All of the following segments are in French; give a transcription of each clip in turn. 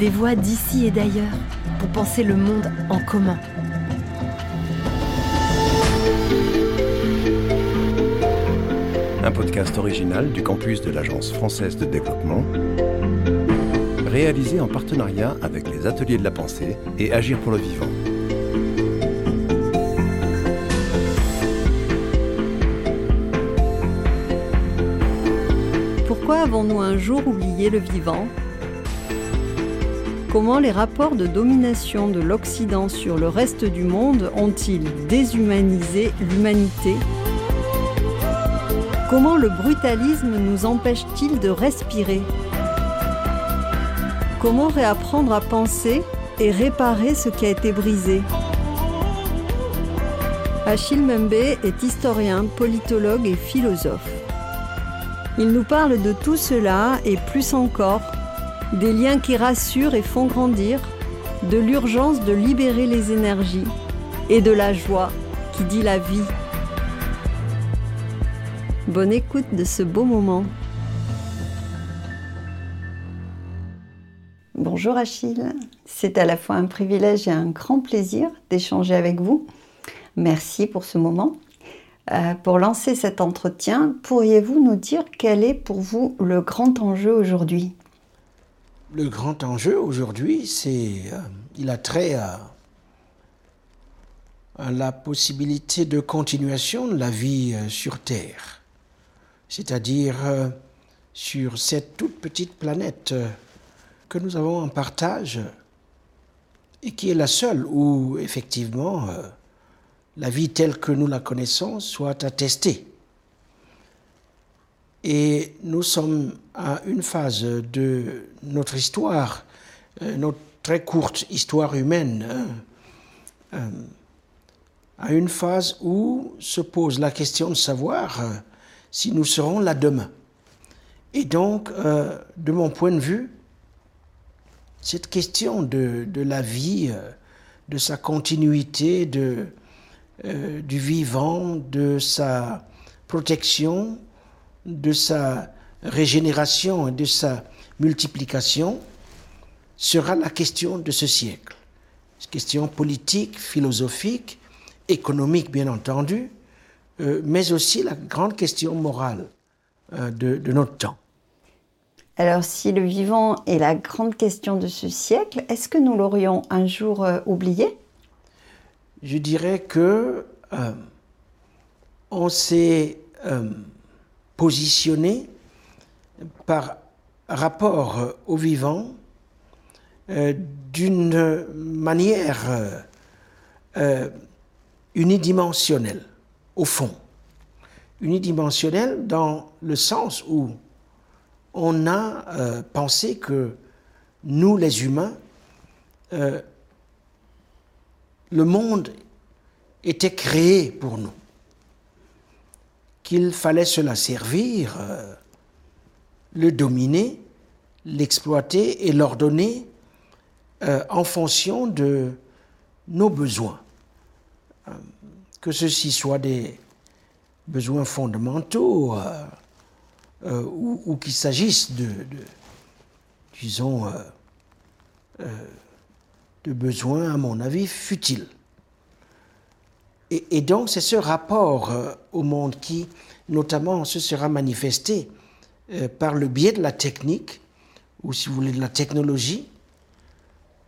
des voix d'ici et d'ailleurs pour penser le monde en commun. Un podcast original du campus de l'Agence française de développement, réalisé en partenariat avec les Ateliers de la Pensée et Agir pour le Vivant. Pourquoi avons-nous un jour oublié le vivant? Comment les rapports de domination de l'Occident sur le reste du monde ont-ils déshumanisé l'humanité? Comment le brutalisme nous empêche-t-il de respirer? Comment réapprendre à penser et réparer ce qui a été brisé? Achille Membe est historien, politologue et philosophe. Il nous parle de tout cela et plus encore des liens qui rassurent et font grandir, de l'urgence de libérer les énergies et de la joie qui dit la vie. Bonne écoute de ce beau moment. Bonjour Achille, c'est à la fois un privilège et un grand plaisir d'échanger avec vous. Merci pour ce moment. Euh, pour lancer cet entretien, pourriez-vous nous dire quel est pour vous le grand enjeu aujourd'hui? Le grand enjeu aujourd'hui, c'est euh, il a trait à, la possibilité de continuation de la vie euh, sur Terre, c'est-à-dire euh, sur cette toute petite planète que nous avons en partage et qui est la seule où effectivement la vie telle que nous la connaissons soit attestée. Et nous sommes à une phase de notre histoire, euh, notre très courte histoire humaine, hein, euh, à une phase où se pose la question de savoir euh, si nous serons là demain. Et donc, de mon point de vue, cette question de, la vie, de sa continuité, de, du vivant, de sa protection, de sa régénération et de sa multiplication sera la question de ce siècle. Question politique, philosophique, économique bien entendu, euh, mais aussi la grande question morale euh, de, notre temps. Alors si le vivant est la grande question de ce siècle, est-ce que nous l'aurions un jour euh, oublié? Je dirais que on s'est positionné par rapport au vivant euh, d'une manière euh, unidimensionnelle, au fond. Unidimensionnelle dans le sens où on a euh, pensé que nous, les humains, le monde était créé pour nous qu'il fallait se la servir, le dominer, l'exploiter et l'ordonner euh, en fonction de nos besoins. Euh, que ceci soit des besoins fondamentaux ou, ou qu'il s'agisse de, disons, de besoins, à mon avis, futiles. Et, donc c'est ce rapport euh, au monde qui, notamment, se sera manifesté euh, par le biais de la technique, ou si vous voulez de la technologie.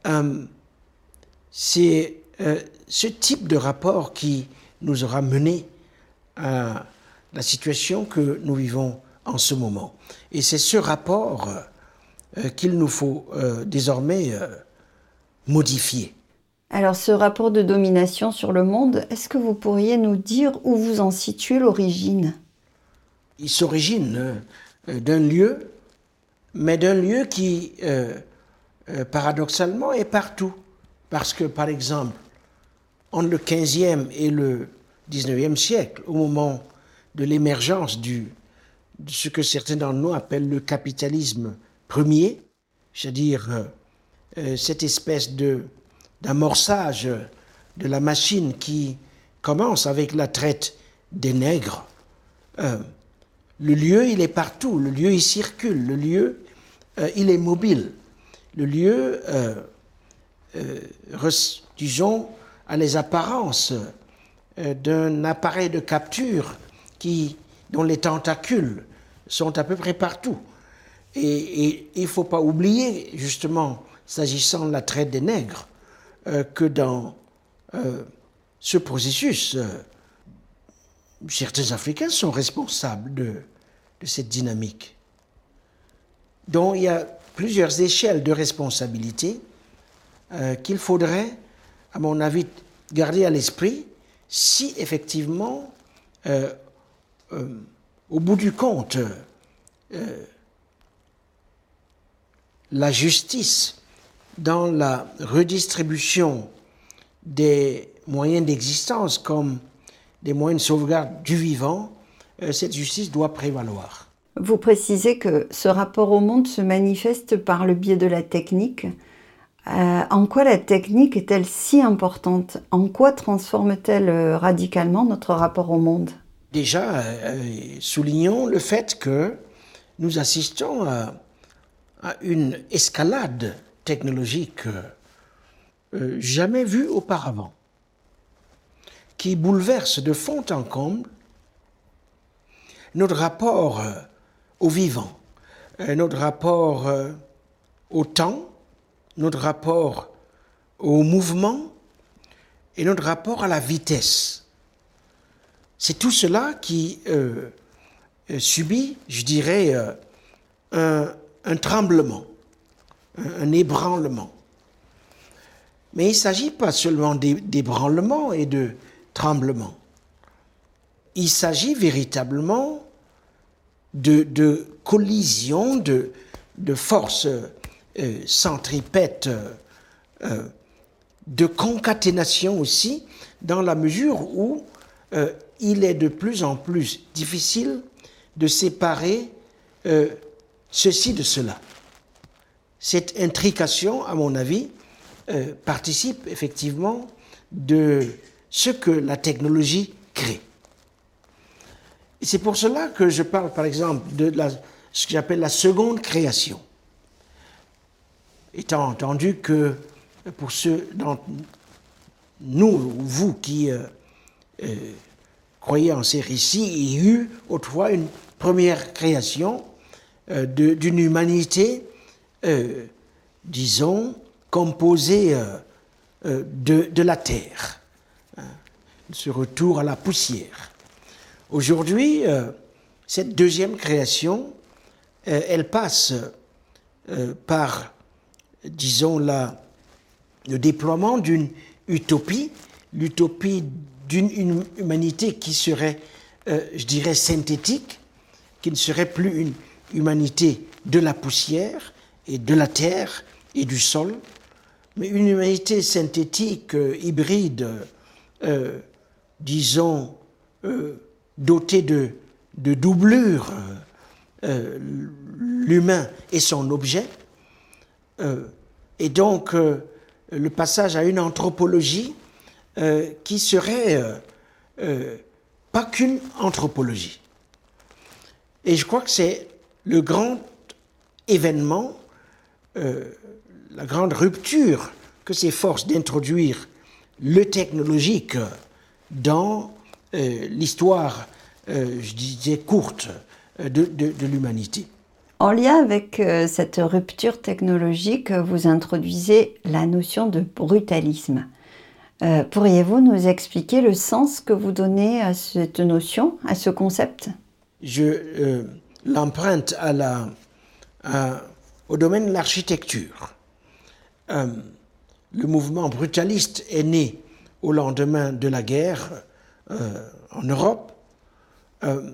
Euh, c'est ce type de rapport qui nous aura mené à la situation que nous vivons en ce moment. Et c'est ce rapport qu'il nous faut désormais modifier. Alors ce rapport de domination sur le monde, est-ce que vous pourriez nous dire où vous en situez l'origine? Il s'origine euh, d'un lieu, mais d'un lieu qui, euh, euh, paradoxalement, est partout. Parce que, par exemple, entre le 15e et le 19e siècle, au moment de l'émergence de ce que certains d'entre nous appellent le capitalisme premier, c'est-à-dire cette espèce de d'amorçage de la machine qui commence avec la traite des nègres. Euh, le lieu, il est partout, le lieu, il circule, le lieu, euh, il est mobile. le lieu, disons, à les apparences d'un appareil de capture qui, dont les tentacules sont à peu près partout. Et, il ne faut pas oublier, justement, s'agissant de la traite des nègres, que dans ce processus, certains Africains sont responsables de, cette dynamique. Donc il y a plusieurs échelles de responsabilité euh, qu'il faudrait, à mon avis, garder à l'esprit si effectivement, euh, euh, au bout du compte, la justice dans la redistribution des moyens d'existence comme des moyens de sauvegarde du vivant, euh, cette justice doit prévaloir. Vous précisez que ce rapport au monde se manifeste par le biais de la technique. Euh, en quoi la technique est-elle si importante? En quoi transforme-t-elle euh, radicalement notre rapport au monde? Déjà, soulignons le fait que nous assistons à, une escalade technologique jamais vue auparavant qui bouleverse de fond en comble notre rapport euh, au vivant, euh, notre rapport euh, au temps, notre rapport au mouvement et notre rapport à la vitesse. C'est tout cela qui subit, je dirais, un, tremblement, un, ébranlement. Mais il ne s'agit pas seulement d'ébranlement et de tremblement. Il s'agit véritablement de, collision, de, de forces euh, centripètes, euh, de concaténation aussi, dans la mesure où euh, il est de plus en plus difficile de séparer ceci de cela. Cette intrication, à mon avis, participe effectivement de ce que la technologie crée. C'est pour cela que je parle, par exemple, de ce que j'appelle la seconde création. Étant entendu que pour ceux d'entre nous, vous qui euh, euh, croyez en ces récits, il y a eu autrefois une première création euh, d'une humanité, disons, composée de la terre ce retour à la poussière. Aujourd'hui, euh, cette deuxième création, euh, elle passe euh, par, disons, la, le déploiement d'une utopie, l'utopie d'une humanité qui serait, je dirais, synthétique, qui ne serait plus une humanité de la poussière et de la terre et du sol, mais une humanité synthétique, hybride, disons, euh, doté de, de doublure, euh, euh, l'humain et son objet. et donc, le passage à une anthropologie qui serait pas qu'une anthropologie. Et je crois que c'est le grand événement, la grande rupture que s'efforce d'introduire le technologique dans euh, l'histoire, euh, je disais, courte euh, de, de, l'humanité. En lien avec cette rupture technologique, vous introduisez la notion de brutalisme. Pourriez-vous nous expliquer le sens que vous donnez à cette notion, à ce concept? Je l'emprunte à la, au domaine de l'architecture. le mouvement brutaliste est né au lendemain de la guerre euh, en Europe. Euh,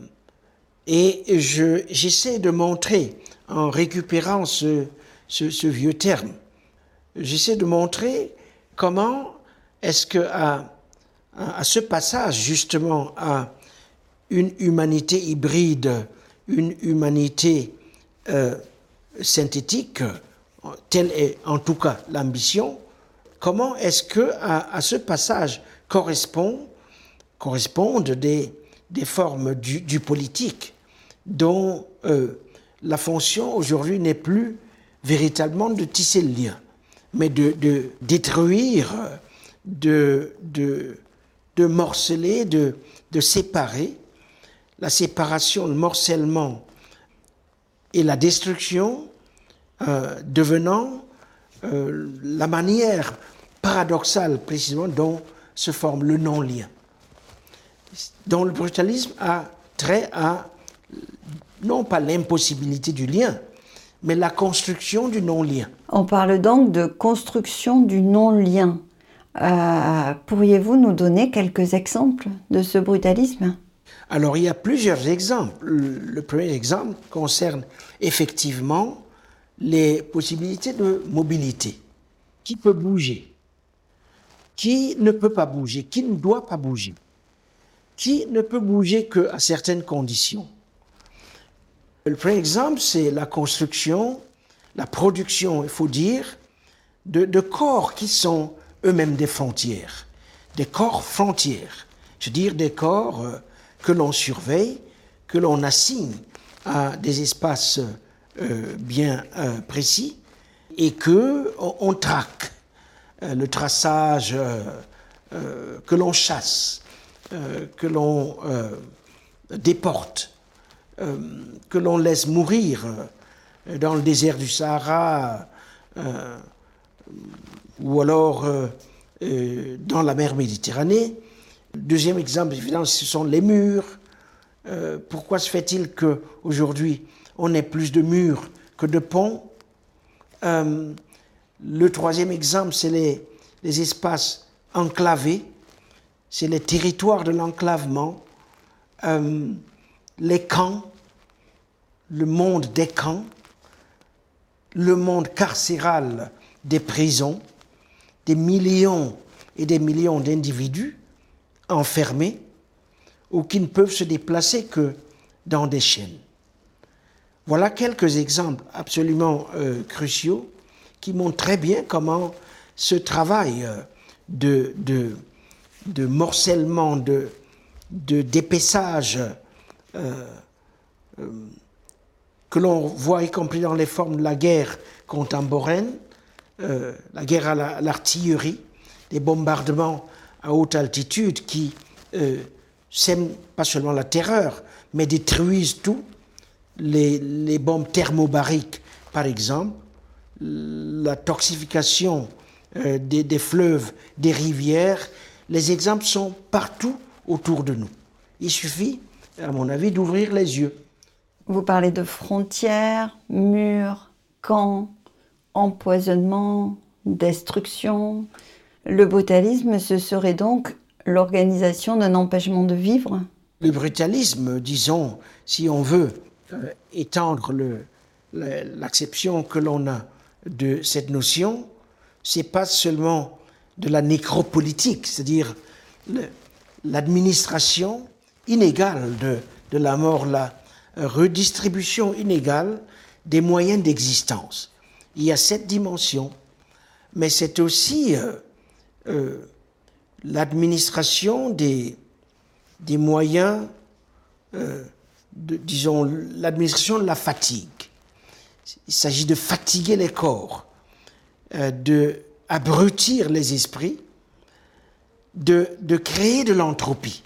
et j'essaie de montrer, en récupérant ce, vieux terme, j'essaie de montrer comment est-ce que à, ce passage justement à une humanité hybride, une humanité euh, synthétique, telle est en tout cas l'ambition, comment est-ce que à, ce passage correspond, correspondent des, formes du, politique dont euh, la fonction aujourd'hui n'est plus véritablement de tisser le lien, mais de, détruire, de, morceler, de, de séparer. La séparation, le morcellement et la destruction euh, devenant euh, la manière paradoxale précisément dont se forme le non-lien. Dont le brutalisme a trait à non pas l'impossibilité du lien, mais la construction du non-lien. On parle donc de construction du non-lien. Euh, pourriez-vous nous donner quelques exemples de ce brutalisme? Alors il y a plusieurs exemples. Le premier exemple concerne effectivement les possibilités de mobilité. Qui peut bouger? Qui ne peut pas bouger? Qui ne doit pas bouger? Qui ne peut bouger qu'à certaines conditions? Le premier exemple, c'est la construction, la production, il faut dire, de, de corps qui sont eux-mêmes des frontières, des corps frontières, je veux dire des corps euh, que l'on surveille, que l'on assigne à des espaces bien euh, précis et que on, traque le traçage, que l'on chasse, que l'on déporte, que l'on laisse mourir dans le désert du Sahara ou alors euh, euh, dans la mer Méditerranée. Deuxième exemple, évidemment, ce sont les murs. Euh, pourquoi se fait-il qu'aujourd'hui, on ait plus de murs que de ponts. Le troisième exemple, c'est les, les espaces enclavés, c'est les territoires de l'enclavement, les camps, le monde des camps, le monde carcéral des prisons, des millions et des millions d'individus enfermés ou qui ne peuvent se déplacer que dans des chaînes. Voilà quelques exemples absolument euh, cruciaux qui montrent très bien comment ce travail euh, de, morcellement, de, de d'épaissage euh, que l'on voit y compris dans les formes de la guerre contemporaine, la guerre à l'artillerie, des bombardements à haute altitude qui sèment pas seulement la terreur, mais détruisent tout. Les, bombes thermobariques, par exemple, la toxification euh, des, des, fleuves, des rivières, les exemples sont partout autour de nous. Il suffit, à mon avis, d'ouvrir les yeux. Vous parlez de frontières, murs, camps, empoisonnement, destruction. Le brutalisme, ce serait donc l'organisation d'un empêchement de vivre? Le brutalisme, disons, si on veut euh, étendre l'acception que l'on a de cette notion, c'est pas seulement de la nécropolitique, c'est-à-dire l'administration inégale de, la mort, la redistribution inégale des moyens d'existence. Il y a cette dimension, mais c'est aussi euh, euh, l'administration des, moyens, disons, l'administration de la fatigue. Il s'agit de fatiguer les corps, de abrutir les esprits, de, de créer de l'entropie.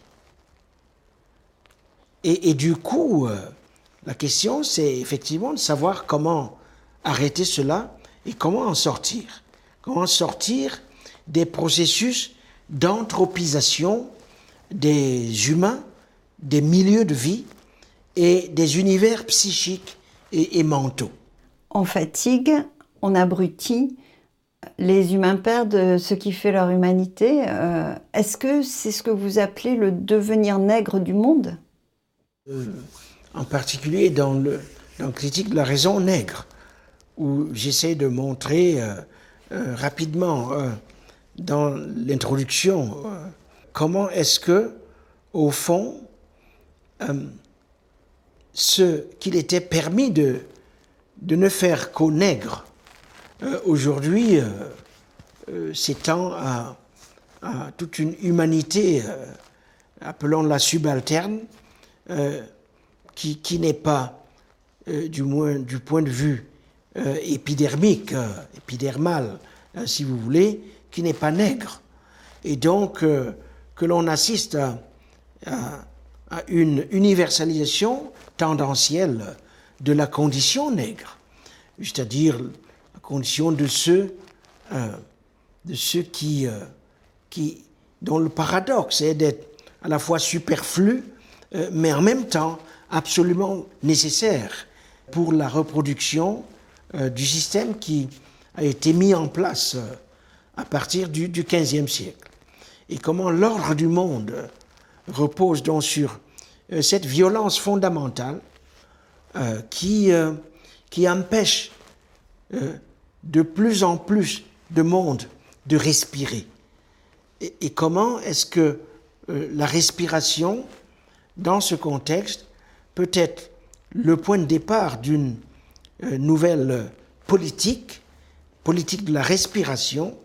Et, et, du coup, la question, c'est effectivement de savoir comment arrêter cela et comment en sortir Comment sortir des processus d'anthropisation des humains, des milieux de vie et des univers psychiques et, mentaux. On fatigue, on abrutit, les humains perdent ce qui fait leur humanité. Euh, est-ce que c'est ce que vous appelez le devenir nègre du monde? Euh, En particulier dans le, dans le critique de la raison nègre où j'essaie de montrer euh, rapidement dans l'introduction comment est-ce que, au fond, ce qu'il était permis de, ne faire qu'aux nègres, aujourd'hui s'étend à, toute une humanité, appelons-la subalterne, qui, qui n'est pas, du moins du point de vue euh, épidermique, euh, épidermal, hein, si vous voulez, qui n'est pas nègre. Et donc que l'on assiste à, une universalisation tendancielle de la condition nègre, c'est-à-dire la condition de ceux, de ceux qui, qui, dont le paradoxe est d'être à la fois superflu, mais en même temps absolument nécessaire pour la reproduction euh, du système qui a été mis en place euh, à partir du, XVe siècle. Et comment l'ordre du monde repose donc sur euh, cette violence fondamentale qui, qui empêche de plus en plus de monde de respirer. Et, comment est-ce que la respiration, dans ce contexte, peut être le point de départ d'une euh, nouvelle politique, politique de la respiration,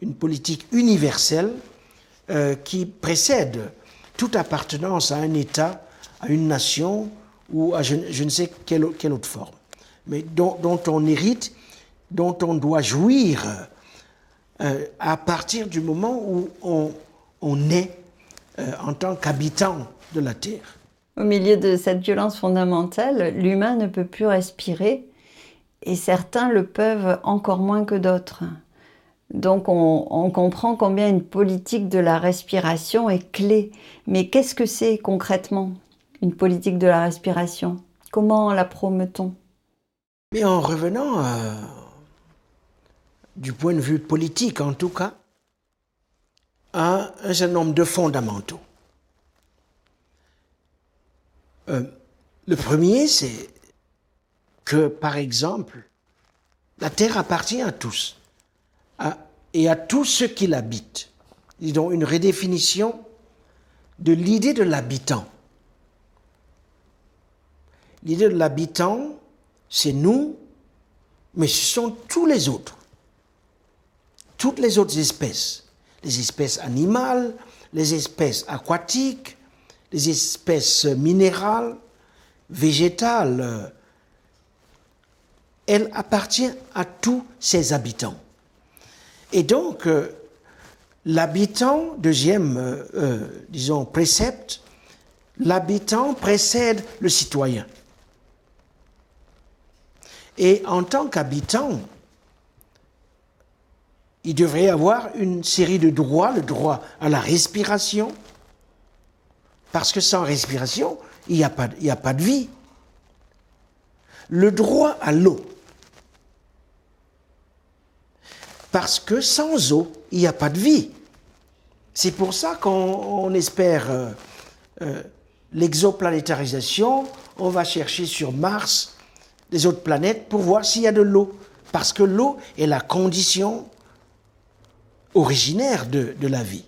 une politique universelle euh, qui précède toute appartenance à un État, à une nation ou à je, ne sais quelle, autre forme, mais dont, on hérite, dont on doit jouir euh, à partir du moment où on, on est en tant qu'habitant de la Terre. Au milieu de cette violence fondamentale, l'humain ne peut plus respirer et certains le peuvent encore moins que d'autres. Donc on, comprend combien une politique de la respiration est clé. Mais qu'est-ce que c'est concrètement une politique de la respiration? Comment la promeut-on? Mais en revenant euh, du point de vue politique en tout cas, à un certain nombre de fondamentaux. Euh, le premier, c'est que, par exemple, la terre appartient à tous et à tous ceux qui l'habitent. Ils ont une redéfinition de l'idée de l'habitant. L'idée de l'habitant, c'est nous, mais ce sont tous les autres. Toutes les autres espèces. Les espèces animales, les espèces aquatiques, les espèces minérales, végétales, elle appartient à tous ses habitants. Et donc, euh, l'habitant, deuxième, euh, euh, disons, précepte, l'habitant précède le citoyen. Et en tant qu'habitant, il devrait avoir une série de droits, le droit à la respiration, parce que sans respiration, il n'y a pas de vie. Le droit à l'eau. Parce que sans eau, il n'y a pas de vie. C'est pour ça qu'on espère euh, euh, l'exoplanétarisation, on va chercher sur Mars les autres planètes pour voir s'il y a de l'eau. Parce que l'eau est la condition originaire de, de la vie.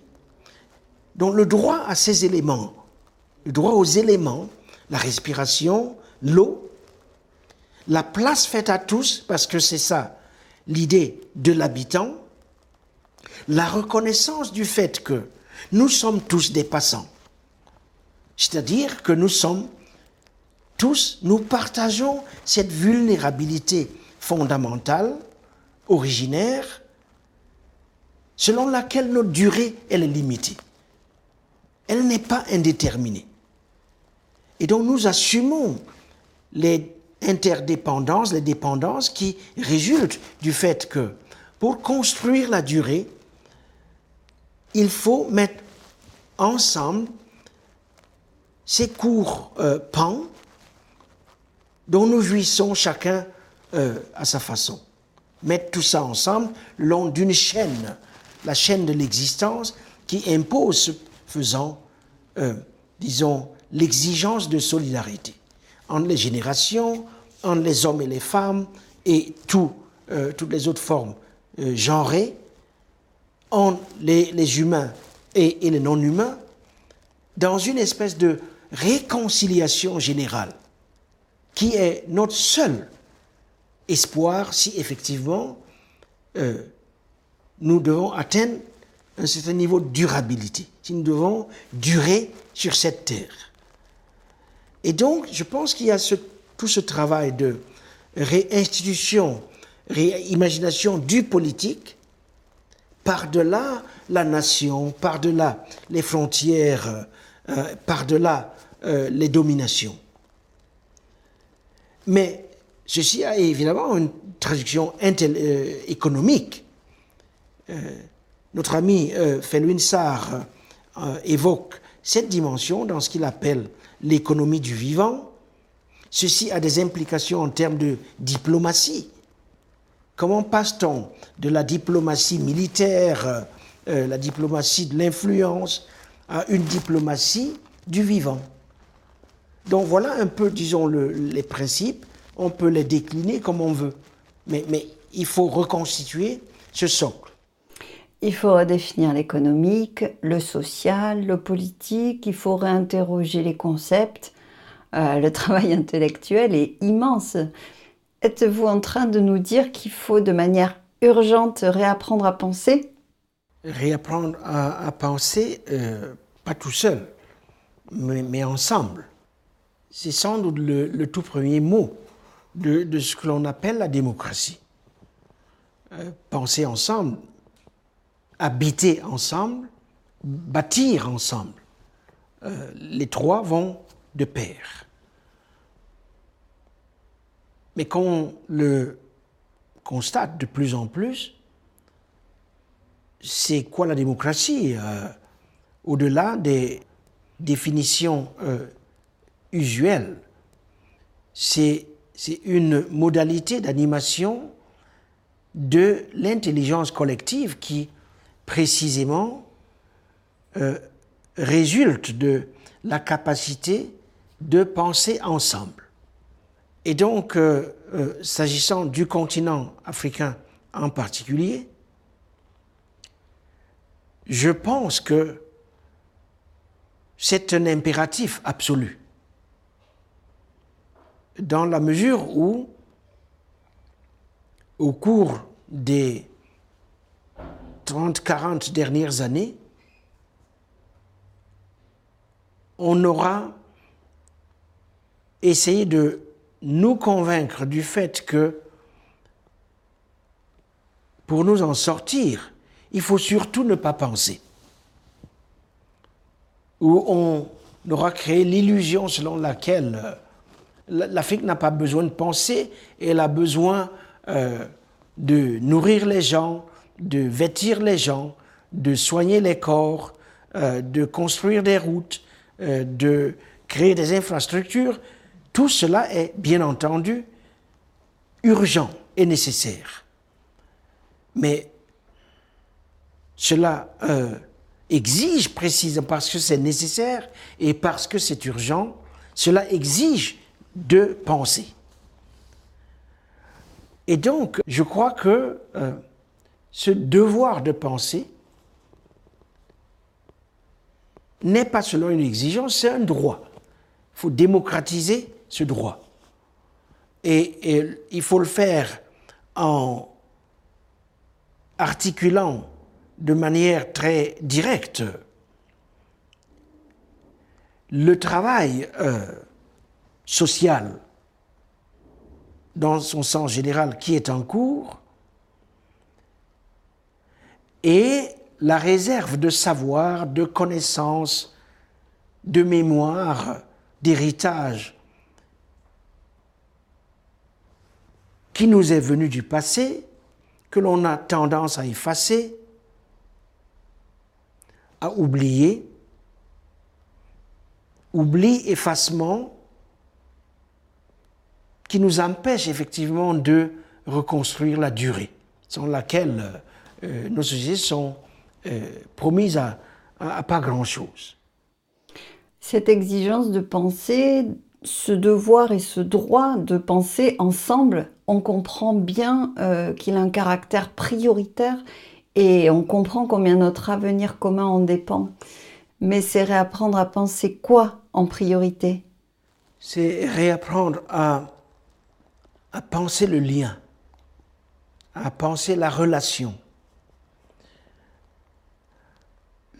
Donc le droit à ces éléments le droit aux éléments, la respiration, l'eau, la place faite à tous, parce que c'est ça l'idée de l'habitant, la reconnaissance du fait que nous sommes tous des passants. C'est-à-dire que nous sommes tous, nous partageons cette vulnérabilité fondamentale, originaire, selon laquelle notre durée est limitée. Elle n'est pas indéterminée. Et donc nous assumons les interdépendances, les dépendances qui résultent du fait que pour construire la durée, il faut mettre ensemble ces courts euh, pans dont nous jouissons chacun euh, à sa façon. Mettre tout ça ensemble le long d'une chaîne, la chaîne de l'existence qui impose, faisant, euh, disons, l'exigence de solidarité entre les générations, entre les hommes et les femmes et euh, toutes les autres formes euh, genrées, entre les, humains et, les non-humains, dans une espèce de réconciliation générale qui est notre seul espoir si effectivement euh, nous devons atteindre un certain niveau de durabilité, si nous devons durer sur cette terre. Et donc, je pense qu'il y a tout ce travail de réinstitution, réimagination du politique par-delà la nation, par-delà les frontières, euh, par-delà euh, les dominations. Mais ceci a évidemment une traduction euh, économique. notre ami Felwin Sarr évoque cette dimension dans ce qu'il appelle l'économie du vivant. Ceci a des implications en termes de diplomatie. Comment passe-t-on de la diplomatie militaire, euh, la diplomatie de l'influence, à une diplomatie du vivant? Donc voilà un peu, disons, les principes. On peut les décliner comme on veut. Mais, mais il faut reconstituer ce socle. Il faut redéfinir l'économique, le social, le politique, il faut réinterroger les concepts. Euh, le travail intellectuel est immense. Êtes-vous en train de nous dire qu'il faut de manière urgente réapprendre à penser? Réapprendre à, penser, euh, pas tout seul, mais, ensemble. C'est sans doute le, tout premier mot de, ce que l'on appelle la démocratie. Euh, penser ensemble, habiter ensemble, bâtir ensemble. Les trois vont de pair. Mais qu'on le constate de plus en plus, c'est quoi la démocratie euh, Au-delà des définitions euh, usuelles, c'est une modalité d'animation de l'intelligence collective qui précisément euh, résulte de la capacité de penser ensemble. Et donc, euh, euh, s'agissant du continent africain en particulier, je pense que c'est un impératif absolu, dans la mesure où, au cours des 30, 40 dernières années, on aura essayé de nous convaincre du fait que pour nous en sortir, il faut surtout ne pas penser. Ou on aura créé l'illusion selon laquelle euh, l'Afrique n'a pas besoin de penser, elle a besoin euh, de nourrir les gens, de vêtir les gens, de soigner les corps, euh, de construire des routes, de créer des infrastructures, tout cela est bien entendu urgent et nécessaire. Mais cela euh, exige précisément parce que c'est nécessaire et parce que c'est urgent, cela exige de penser. Et donc, je crois que ce devoir de penser n'est pas seulement une exigence, c'est un droit. Il faut démocratiser ce droit. Et, il faut le faire en articulant de manière très directe le travail euh, social dans son sens général qui est en cours et la réserve de savoir, de connaissances, de mémoire, d'héritage qui nous est venu du passé, que l'on a tendance à effacer, à oublier, oubli, effacement, qui nous empêche effectivement de reconstruire la durée, sans laquelle euh, nos sociétés sont euh, promises à, pas grand-chose. Cette exigence de penser, ce devoir et ce droit de penser ensemble, on comprend bien euh, qu'il a un caractère prioritaire et on comprend combien notre avenir commun en dépend. Mais c'est réapprendre à penser quoi en priorité? C'est réapprendre à, penser le lien, à penser la relation,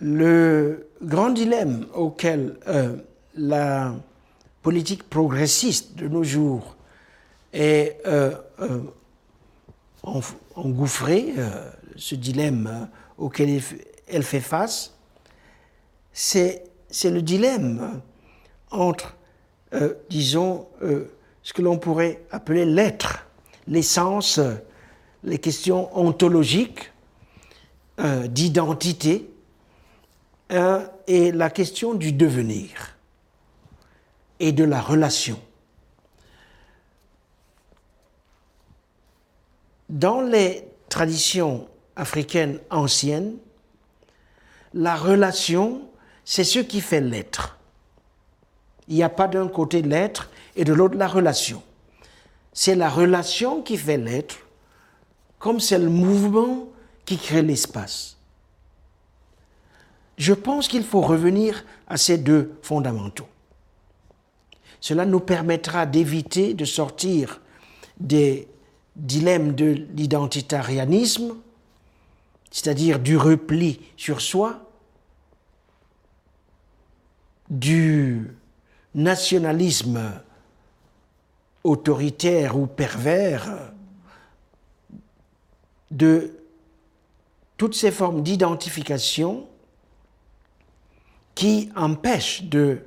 Le grand dilemme auquel euh, la politique progressiste de nos jours est engouffrée, ce dilemme auquel elle fait face, c'est le dilemme entre, disons, ce que l'on pourrait appeler l'être, l'essence, les questions ontologiques, euh, d'identité, euh, et la question du devenir et de la relation. Dans les traditions africaines anciennes, la relation, c'est ce qui fait l'être. Il n'y a pas d'un côté l'être et de l'autre la relation. C'est la relation qui fait l'être, comme c'est le mouvement qui crée l'espace. Je pense qu'il faut revenir à ces deux fondamentaux. Cela nous permettra d'éviter de sortir des dilemmes de l'identitarianisme, c'est-à-dire du repli sur soi, du nationalisme autoritaire ou pervers de toutes ces formes d'identification qui empêchent de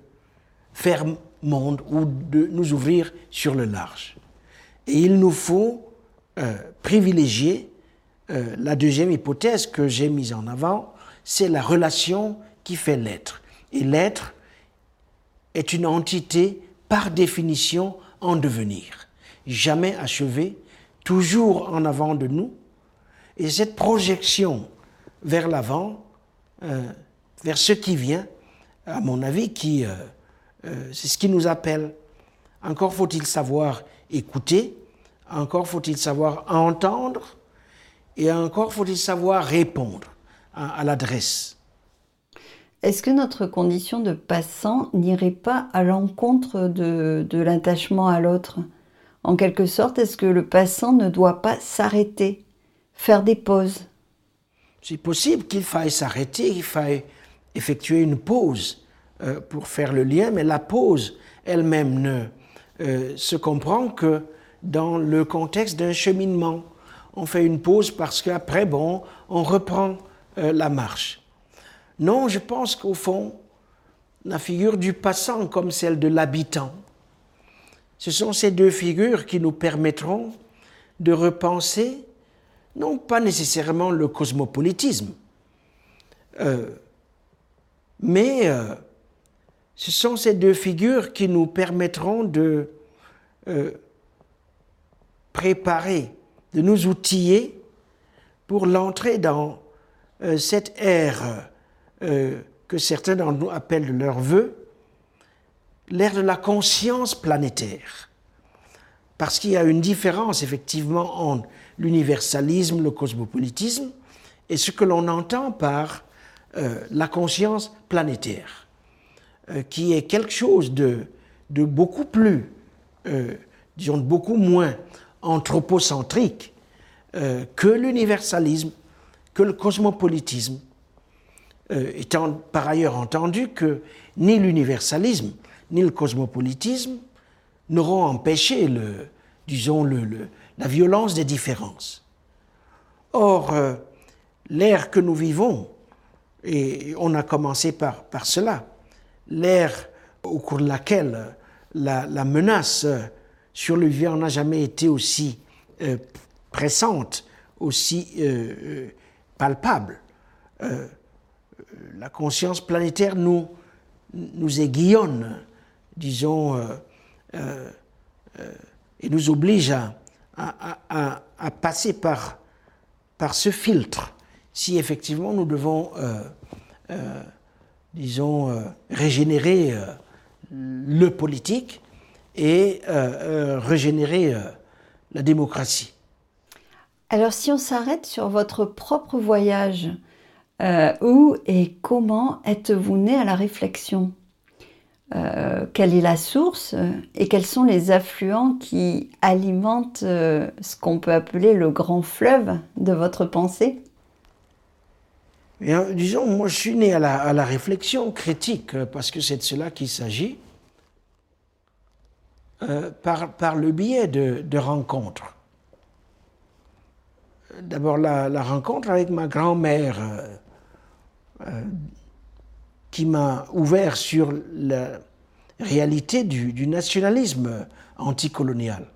faire monde ou de nous ouvrir sur le large. Et il nous faut euh, privilégier euh, la deuxième hypothèse que j'ai mise en avant, c'est la relation qui fait l'être. Et l'être est une entité par définition en devenir, jamais achevé, toujours en avant de nous. Et cette projection vers l'avant, euh, vers ce qui vient, à mon avis, qui, euh, c'est ce qui nous appelle. Encore faut-il savoir écouter, encore faut-il savoir entendre, et encore faut-il savoir répondre à l'adresse. Est-ce que notre condition de passant n'irait pas à l'encontre de, l'attachement à l'autre? En quelque sorte, est-ce que le passant ne doit pas s'arrêter, faire des pauses? C'est possible qu'il faille s'arrêter, qu'il faille effectuer une pause euh, pour faire le lien, mais la pause elle-même ne euh, se comprend que dans le contexte d'un cheminement. On fait une pause parce qu'après, bon, on reprend euh, la marche. Non, je pense qu'au fond, la figure du passant comme celle de l'habitant, ce sont ces deux figures qui nous permettront de repenser, non pas nécessairement le cosmopolitisme, euh, mais euh, ce sont ces deux figures qui nous permettront de euh, préparer, de nous outiller pour l'entrée dans cette ère euh, que certains d'entre nous appellent leur vœu, l'ère de la conscience planétaire. Parce qu'il y a une différence effectivement entre l'universalisme, le cosmopolitisme, et ce que l'on entend par euh, la conscience planétaire, euh, qui est quelque chose de, beaucoup plus, disons, de beaucoup moins anthropocentrique que l'universalisme, que le cosmopolitisme, euh, étant par ailleurs entendu que ni l'universalisme ni le cosmopolitisme n'auront empêché le, disons, le, la violence des différences. Or, euh, l'ère que nous vivons, et on a commencé par, par cela, l'ère au cours de laquelle la, menace sur le vivant n'a jamais été aussi euh, pressante, aussi palpable. La conscience planétaire nous, nous aiguillonne, disons, euh, euh, euh, et nous oblige à, passer par, par ce filtre si effectivement nous devons, disons, régénérer le politique et régénérer la démocratie. Alors si on s'arrête sur votre propre voyage, euh, où et comment êtes-vous né à la réflexion? Euh, Quelle est la source et quels sont les affluents qui alimentent euh, ce qu'on peut appeler le grand fleuve de votre pensée? Disons, moi je suis né à la, réflexion critique parce que c'est de cela qu'il s'agit. euh, par, le biais de, rencontres. D'abord la, rencontre avec ma grand-mère euh, euh, qui m'a ouvert sur la réalité du, nationalisme anticolonial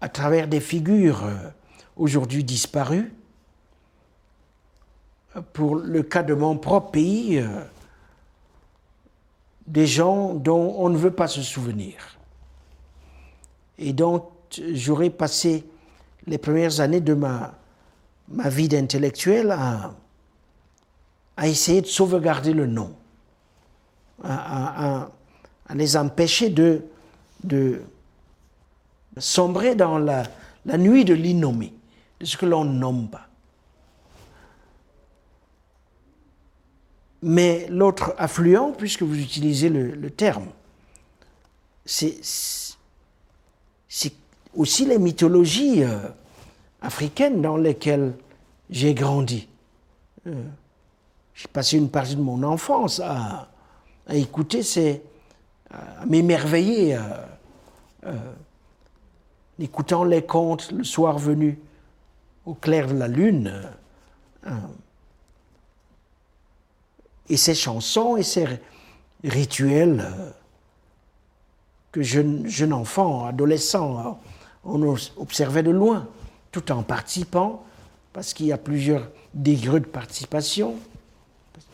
à travers des figures euh, aujourd'hui disparues. Pour le cas de mon propre pays, euh, des gens dont on ne veut pas se souvenir et dont j'aurais passé les premières années de ma, ma vie d'intellectuel à, à, essayer de sauvegarder le nom, à, à, les empêcher de, de, sombrer dans la, la nuit de l'innommé, de ce que l'on nomme pas. Mais l'autre affluent, puisque vous utilisez le, terme, c'est aussi les mythologies euh, africaines dans lesquelles j'ai grandi. Euh, j'ai passé une partie de mon enfance à, écouter à m'émerveiller. Euh, écoutant les contes le soir venu au clair de la lune. Euh, et ces chansons et ces rituels euh, que jeune, jeune enfant, adolescent, on observait de loin, tout en participant, parce qu'il y a plusieurs degrés de participation,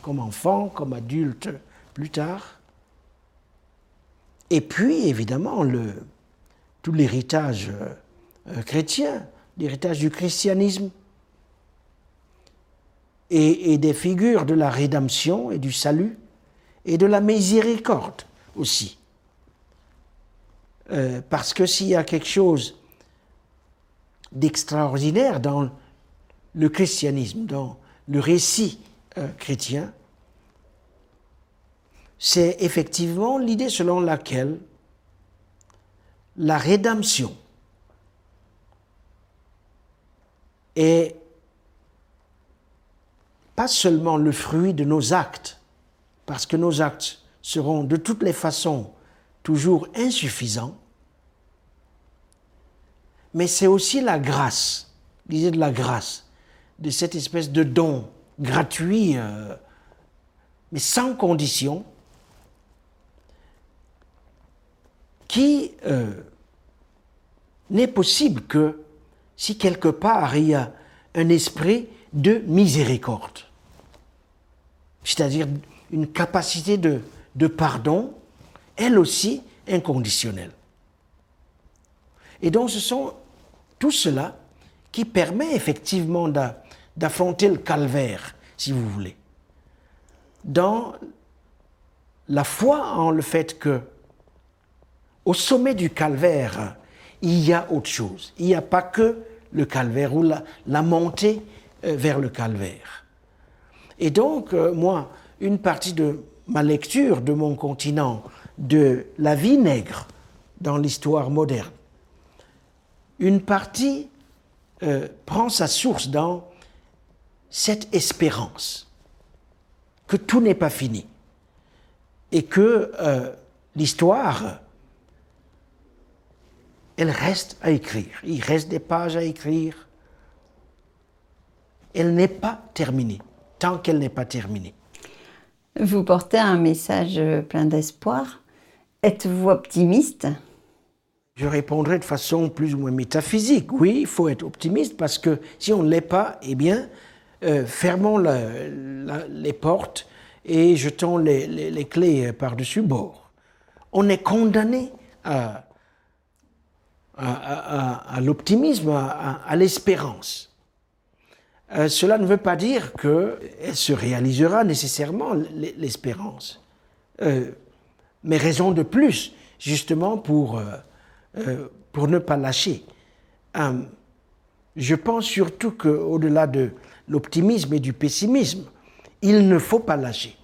comme enfant, comme adulte, plus tard. Et puis, évidemment, tout l'héritage euh, chrétien, l'héritage du christianisme, et, des figures de la rédemption et du salut, et de la miséricorde aussi. Euh, parce que s'il y a quelque chose d'extraordinaire dans le christianisme, dans le récit euh, chrétien, c'est effectivement l'idée selon laquelle la rédemption est seulement le fruit de nos actes, parce que nos actes seront de toutes les façons toujours insuffisants, mais c'est aussi la grâce, l'idée de la grâce, de cette espèce de don gratuit, euh, mais sans condition, qui euh, n'est possible que si quelque part il y a un esprit de miséricorde, c'est-à-dire une capacité de, pardon, elle aussi inconditionnelle. Et donc ce sont tout cela qui permet effectivement d'affronter le calvaire, si vous voulez, dans la foi en le fait que au sommet du calvaire, il y a autre chose. Il n'y a pas que le calvaire ou la, la montée euh, vers le calvaire. Et donc, euh, moi, une partie de ma lecture de mon continent, de la vie nègre dans l'histoire moderne, une partie euh, prend sa source dans cette espérance que tout n'est pas fini et que euh, l'histoire elle reste à écrire. Il reste des pages à écrire. Elle n'est pas terminée, tant qu'elle n'est pas terminée. Vous portez un message plein d'espoir. Êtes-vous optimiste? Je répondrai de façon plus ou moins métaphysique. Oui, il faut être optimiste parce que si on ne l'est pas, eh bien, euh, fermons la, la, les portes et jetons les, les, les clés par-dessus bord. On est condamné à à, à, à l'optimisme, à, à l'espérance. Euh, cela ne veut pas dire qu'elle se réalisera nécessairement l'espérance. Euh, mais raison de plus, justement, pour, euh, pour ne pas lâcher. Je pense surtout qu'au-delà de l'optimisme et du pessimisme, il ne faut pas lâcher.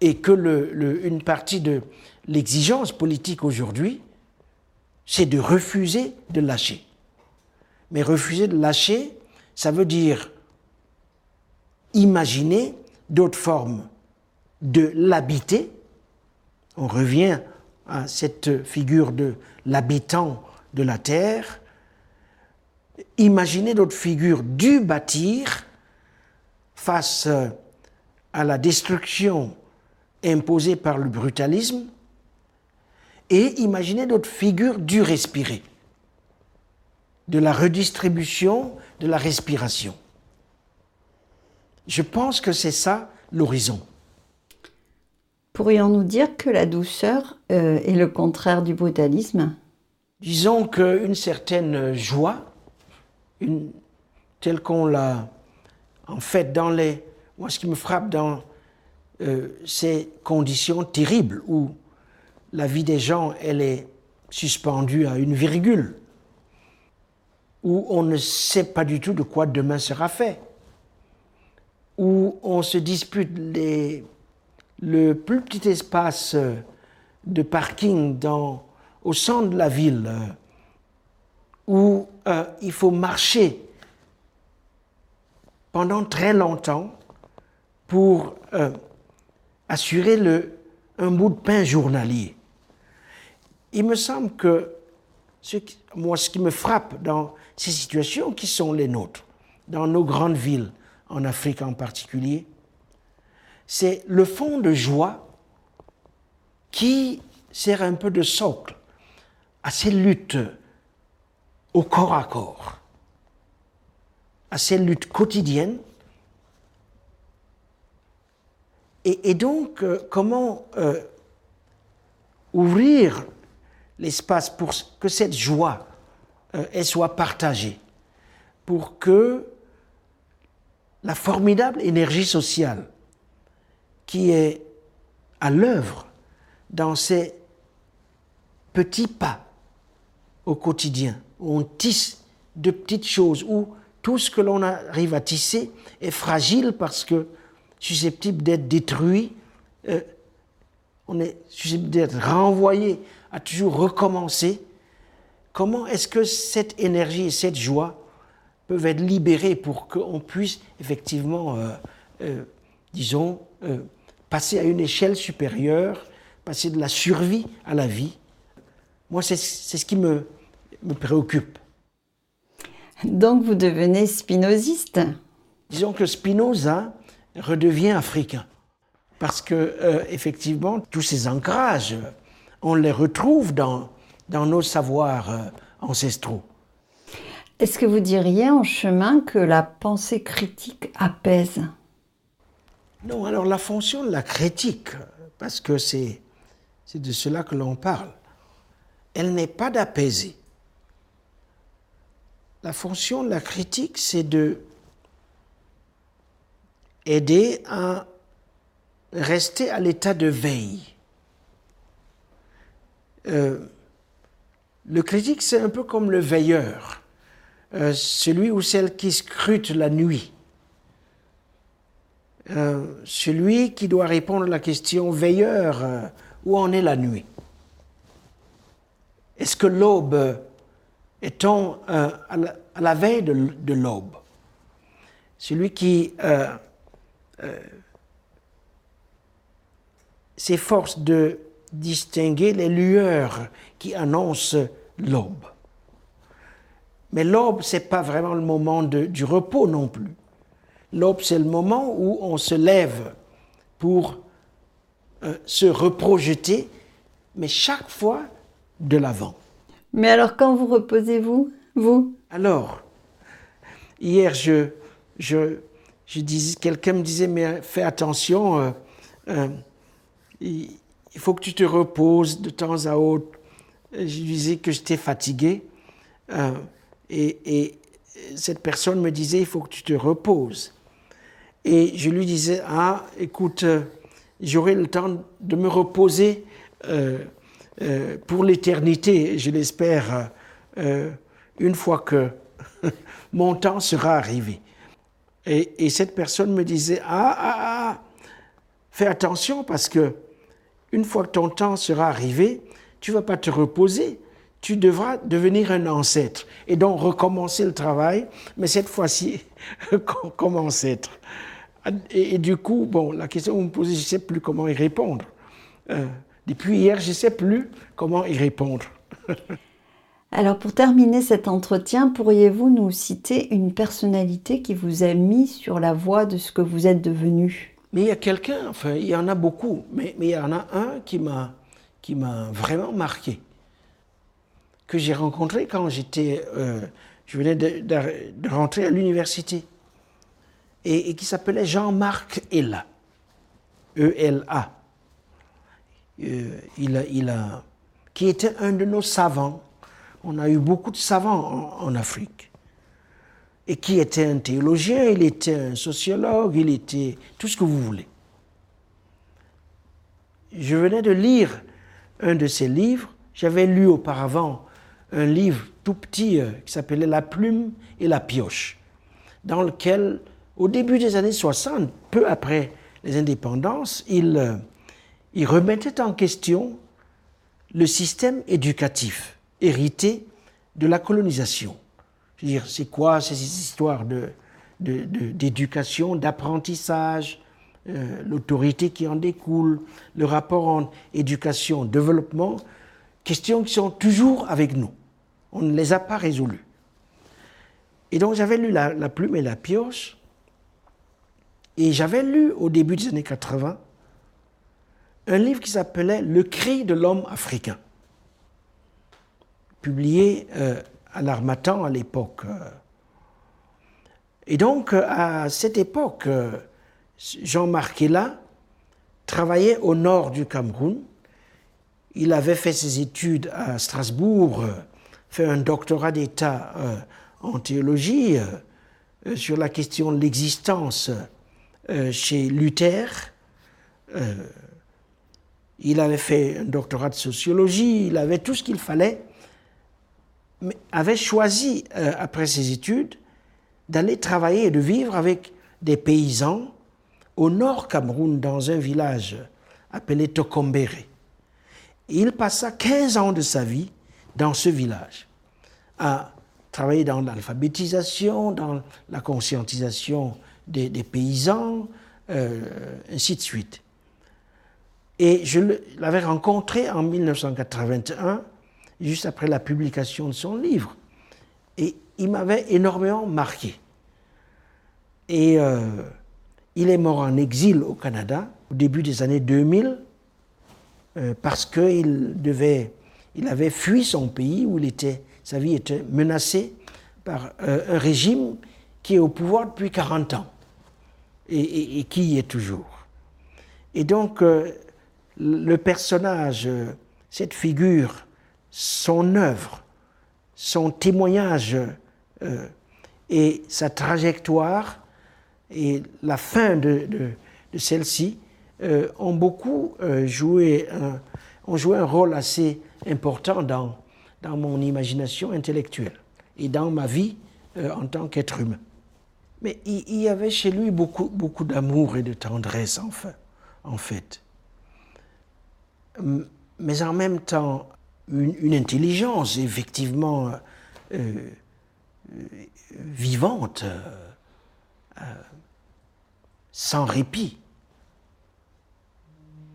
Et que une partie de l'exigence politique aujourd'hui, c'est de refuser de lâcher. Mais refuser de lâcher, ça veut dire imaginer d'autres formes de l'habiter. On revient à cette figure de l'habitant de la terre. Imaginez d'autres figures du bâtir face à la destruction imposée par le brutalisme. Et imaginez d'autres figures du respirer, de la redistribution, de la respiration. Je pense que c'est ça l'horizon. Pourrions-nous dire que la douceur euh, est le contraire du brutalisme? Disons qu'une certaine joie, une, telle qu'on l'a en fait dans les... Moi, ce qui me frappe dans euh, ces conditions terribles où la vie des gens, elle est suspendue à une virgule, où on ne sait pas du tout de quoi demain sera fait, où on se dispute le plus petit espace de parking dans, au centre de la ville, où euh, il faut marcher pendant très longtemps pour euh, assurer le, un bout de pain journalier. Il me semble que ce moi, ce qui me frappe dans ces situations qui sont les nôtres, dans nos grandes villes, en Afrique en particulier, c'est le fond de joie qui sert un peu de socle à ces luttes au corps à corps, à ces luttes quotidiennes. Et, donc, euh, comment euh, ouvrir l'espace pour que cette joie euh, soit partagée, pour que la formidable énergie sociale qui est à l'œuvre dans ces petits pas au quotidien, où on tisse de petites choses, où tout ce que l'on arrive à tisser est fragile parce que susceptible d'être détruit, euh, on est susceptible d'être renvoyé à toujours recommencer. Comment est-ce que cette énergie et cette joie peuvent être libérées pour qu'on puisse effectivement, euh, euh, disons, passer à une échelle supérieure, passer de la survie à la vie? Moi, c'est ce qui me, me préoccupe. Donc vous devenez spinoziste? Disons que Spinoza redevient africain. Parce que, euh, effectivement, tous ces ancrages, on les retrouve dans, dans nos savoirs euh, ancestraux. Est-ce que vous diriez en chemin que la pensée critique apaise? Non, alors la fonction de la critique, parce que c'est, c'est de cela que l'on parle, elle n'est pas d'apaiser. La fonction de la critique, c'est de aider à rester à l'état de veille. Euh, le critique, c'est un peu comme le veilleur, euh, celui ou celle qui scrute la nuit. Euh, celui qui doit répondre à la question veilleur, où en est la nuit? Est-ce que l'aube est-on à, la, veille de, l'aube? Celui qui s'efforce de distinguer les lueurs qui annoncent l'aube. Mais l'aube, ce n'est pas vraiment le moment du repos non plus. L'aube, c'est le moment où on se lève pour euh, se reprojeter, mais chaque fois de l'avant. Mais alors, quand vous reposez-vous, vous Alors, hier, je, je, je disais, quelqu'un me disait, mais fais attention, euh, euh, il, faut que tu te reposes de temps à autre. Je disais que j'étais fatigué. et, et cette personne me disait, il faut que tu te reposes. Et je lui disais, ah, écoute, euh, j'aurai le temps de me reposer euh, euh, pour l'éternité, je l'espère, une fois que mon temps sera arrivé. Et, cette personne me disait, ah, ah, ah, fais attention parce que une fois que ton temps sera arrivé, tu vas pas te reposer, tu devras devenir un ancêtre et donc recommencer le travail, mais cette fois-ci comme ancêtre. Et, du coup, bon, la question que vous me posez, je ne sais plus comment y répondre. Euh, depuis hier, je ne sais plus comment y répondre. Alors pour terminer cet entretien, pourriez-vous nous citer une personnalité qui vous a mis sur la voie de ce que vous êtes devenu? Mais il y a quelqu'un, enfin il y en a beaucoup, mais, il y en a un qui m'a, qui m'a vraiment marqué, que j'ai rencontré quand j'étais, euh, je venais de, rentrer à l'université, et, et qui s'appelait Jean-Marc Ella, E-L-A. Euh, il, a, il a, qui était un de nos savants on a eu beaucoup de savants en, Afrique. Et qui était un théologien, il était un sociologue, il était tout ce que vous voulez. Je venais de lire un de ses livres. J'avais lu auparavant un livre tout petit euh, qui s'appelait La plume et la pioche, dans lequel, au début des années 60, peu après les indépendances, euh, il remettait en question le système éducatif hérité de la colonisation. Dire, c'est quoi ces histoires d'éducation, de, d'apprentissage, euh, l'autorité qui en découle, le rapport en éducation-développement, questions qui sont toujours avec nous. On ne les a pas résolues. Et donc j'avais lu la, la, plume et la pioche, et j'avais lu au début des années 80 un livre qui s'appelait Le cri de l'homme africain publié euh, à l'Armatan à l'époque. Et donc, euh, à cette époque, euh, Jean-Marc Ella travaillait au nord du Cameroun. Il avait fait ses études à Strasbourg, fait un doctorat d'État en théologie sur la question de l'existence chez Luther. Il avait fait un doctorat de sociologie, il avait tout ce qu'il fallait avait choisi, euh, après ses études, d'aller travailler et de vivre avec des paysans au nord Cameroun, dans un village appelé Tokombere. Il passa 15 ans de sa vie dans ce village, à travailler dans l'alphabétisation, dans la conscientisation des, paysans, euh, ainsi de suite. Et je l'avais rencontré en 1981 juste après la publication de son livre. Et il m'avait énormément marqué. Et euh, il est mort en exil au Canada au début des années 2000 euh, parce qu'il devait, il avait fui son pays où il était, sa vie était menacée par euh, un régime qui est au pouvoir depuis 40 ans et, et qui y est toujours. Et donc le personnage, cette figure son œuvre, son témoignage euh, et sa trajectoire et la fin de, celle-ci euh, ont beaucoup euh, joué, un, ont joué un rôle assez important dans, dans mon imagination intellectuelle et dans ma vie en tant qu'être humain. Mais il, y avait chez lui beaucoup, beaucoup d'amour et de tendresse, en fait. Mais en même temps, une, intelligence effectivement euh, euh, vivante, euh, sans répit,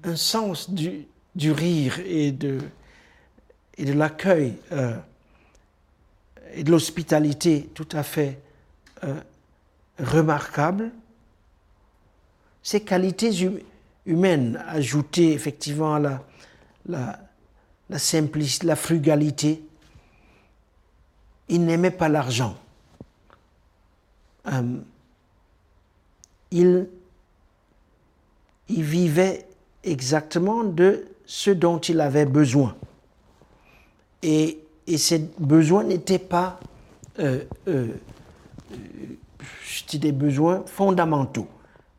un sens du, rire et de, et de l'accueil et de l'hospitalité tout à fait remarquable. Ces qualités hum, humaines ajoutées effectivement à la la simplicité, la frugalité. Il n'aimait pas l'argent. Euh, il, il vivait exactement de ce dont il avait besoin. Et, ces besoins n'étaient pas euh, euh, des besoins fondamentaux,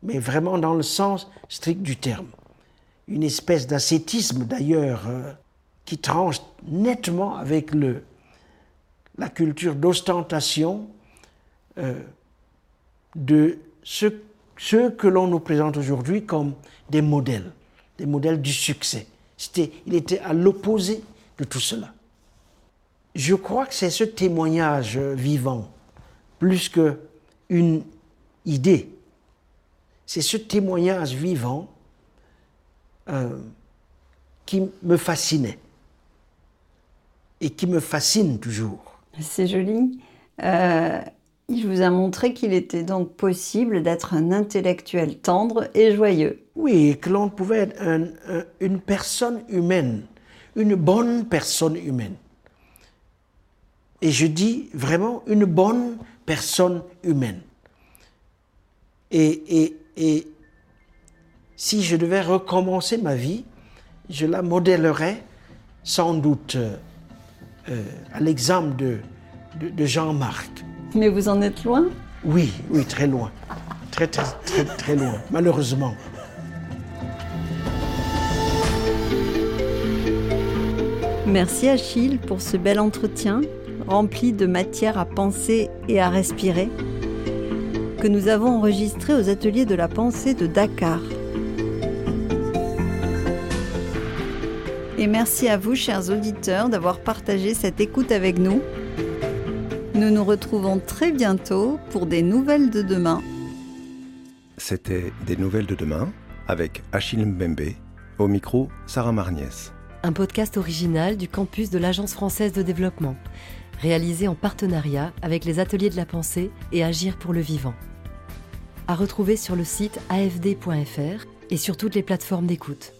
mais vraiment dans le sens strict du terme. Une espèce d'ascétisme d'ailleurs qui tranche nettement avec le, la culture d'ostentation euh, de ceux, que l'on nous présente aujourd'hui comme des modèles, des modèles du succès. il était à l'opposé de tout cela. Je crois que c'est ce témoignage vivant, plus qu'une idée, c'est ce témoignage vivant euh, qui me fascinait et qui me fascine toujours. C'est joli. Euh, il vous a montré qu'il était donc possible d'être un intellectuel tendre et joyeux. Oui, que l'on pouvait être une personne humaine, une bonne personne humaine. Et je dis vraiment une bonne personne humaine. Et, et, si je devais recommencer ma vie, je la modélerais sans doute euh, à l'exemple de, de, Jean-Marc. Mais vous en êtes loin? Oui, oui, très loin. Très, très, très, très loin, malheureusement. Merci Achille pour ce bel entretien rempli de matière à penser et à respirer que nous avons enregistré aux ateliers de la pensée de Dakar. Et merci à vous, chers auditeurs, d'avoir partagé cette écoute avec nous. Nous nous retrouvons très bientôt pour des nouvelles de demain. C'était Des nouvelles de demain avec Achille Mbembe, au micro Sarah Marniès. Un podcast original du campus de l'Agence française de développement, réalisé en partenariat avec les ateliers de la pensée et Agir pour le vivant. À retrouver sur le site afd.fr et sur toutes les plateformes d'écoute.